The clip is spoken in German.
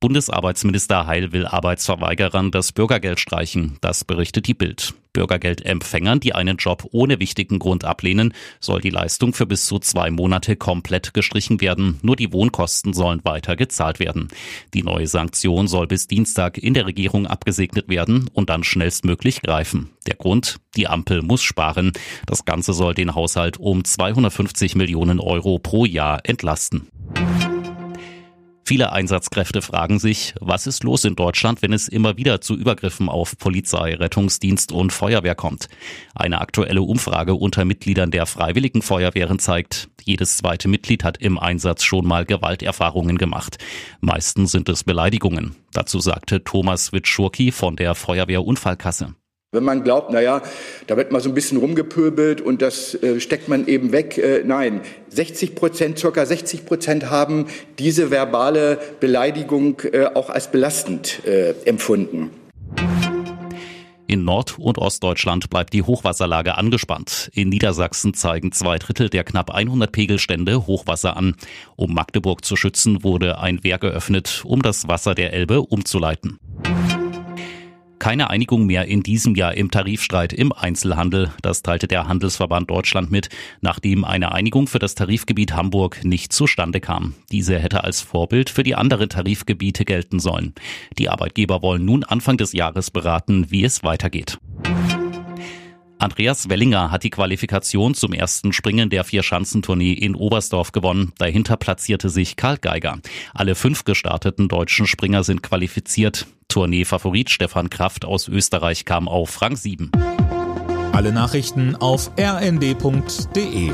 Bundesarbeitsminister Heil will Arbeitsverweigerern das Bürgergeld streichen. Das berichtet die Bild. Bürgergeldempfängern, die einen Job ohne wichtigen Grund ablehnen, soll die Leistung für bis zu zwei Monate komplett gestrichen werden. Nur die Wohnkosten sollen weiter gezahlt werden. Die neue Sanktion soll bis Dienstag in der Regierung abgesegnet werden und dann schnellstmöglich greifen. Der Grund? Die Ampel muss sparen. Das Ganze soll den Haushalt um 250 Millionen Euro pro Jahr entlasten. Viele Einsatzkräfte fragen sich, was ist los in Deutschland, wenn es immer wieder zu Übergriffen auf Polizei, Rettungsdienst und Feuerwehr kommt. Eine aktuelle Umfrage unter Mitgliedern der Freiwilligen Feuerwehren zeigt, jedes zweite Mitglied hat im Einsatz schon mal Gewalterfahrungen gemacht. Meistens sind es Beleidigungen. Dazu sagte Thomas Witschurki von der Feuerwehrunfallkasse. Wenn man glaubt, naja, da wird mal so ein bisschen rumgepöbelt und das äh, steckt man eben weg. Äh, nein, 60 Prozent, circa 60 Prozent haben diese verbale Beleidigung äh, auch als belastend äh, empfunden. In Nord- und Ostdeutschland bleibt die Hochwasserlage angespannt. In Niedersachsen zeigen zwei Drittel der knapp 100 Pegelstände Hochwasser an. Um Magdeburg zu schützen, wurde ein Wehr geöffnet, um das Wasser der Elbe umzuleiten keine Einigung mehr in diesem Jahr im Tarifstreit im Einzelhandel. Das teilte der Handelsverband Deutschland mit, nachdem eine Einigung für das Tarifgebiet Hamburg nicht zustande kam. Diese hätte als Vorbild für die anderen Tarifgebiete gelten sollen. Die Arbeitgeber wollen nun Anfang des Jahres beraten, wie es weitergeht. Andreas Wellinger hat die Qualifikation zum ersten Springen der Vierschanzentournee in Oberstdorf gewonnen. Dahinter platzierte sich Karl Geiger. Alle fünf gestarteten deutschen Springer sind qualifiziert. Tournee-Favorit Stefan Kraft aus Österreich kam auf Rang 7. Alle Nachrichten auf rnd.de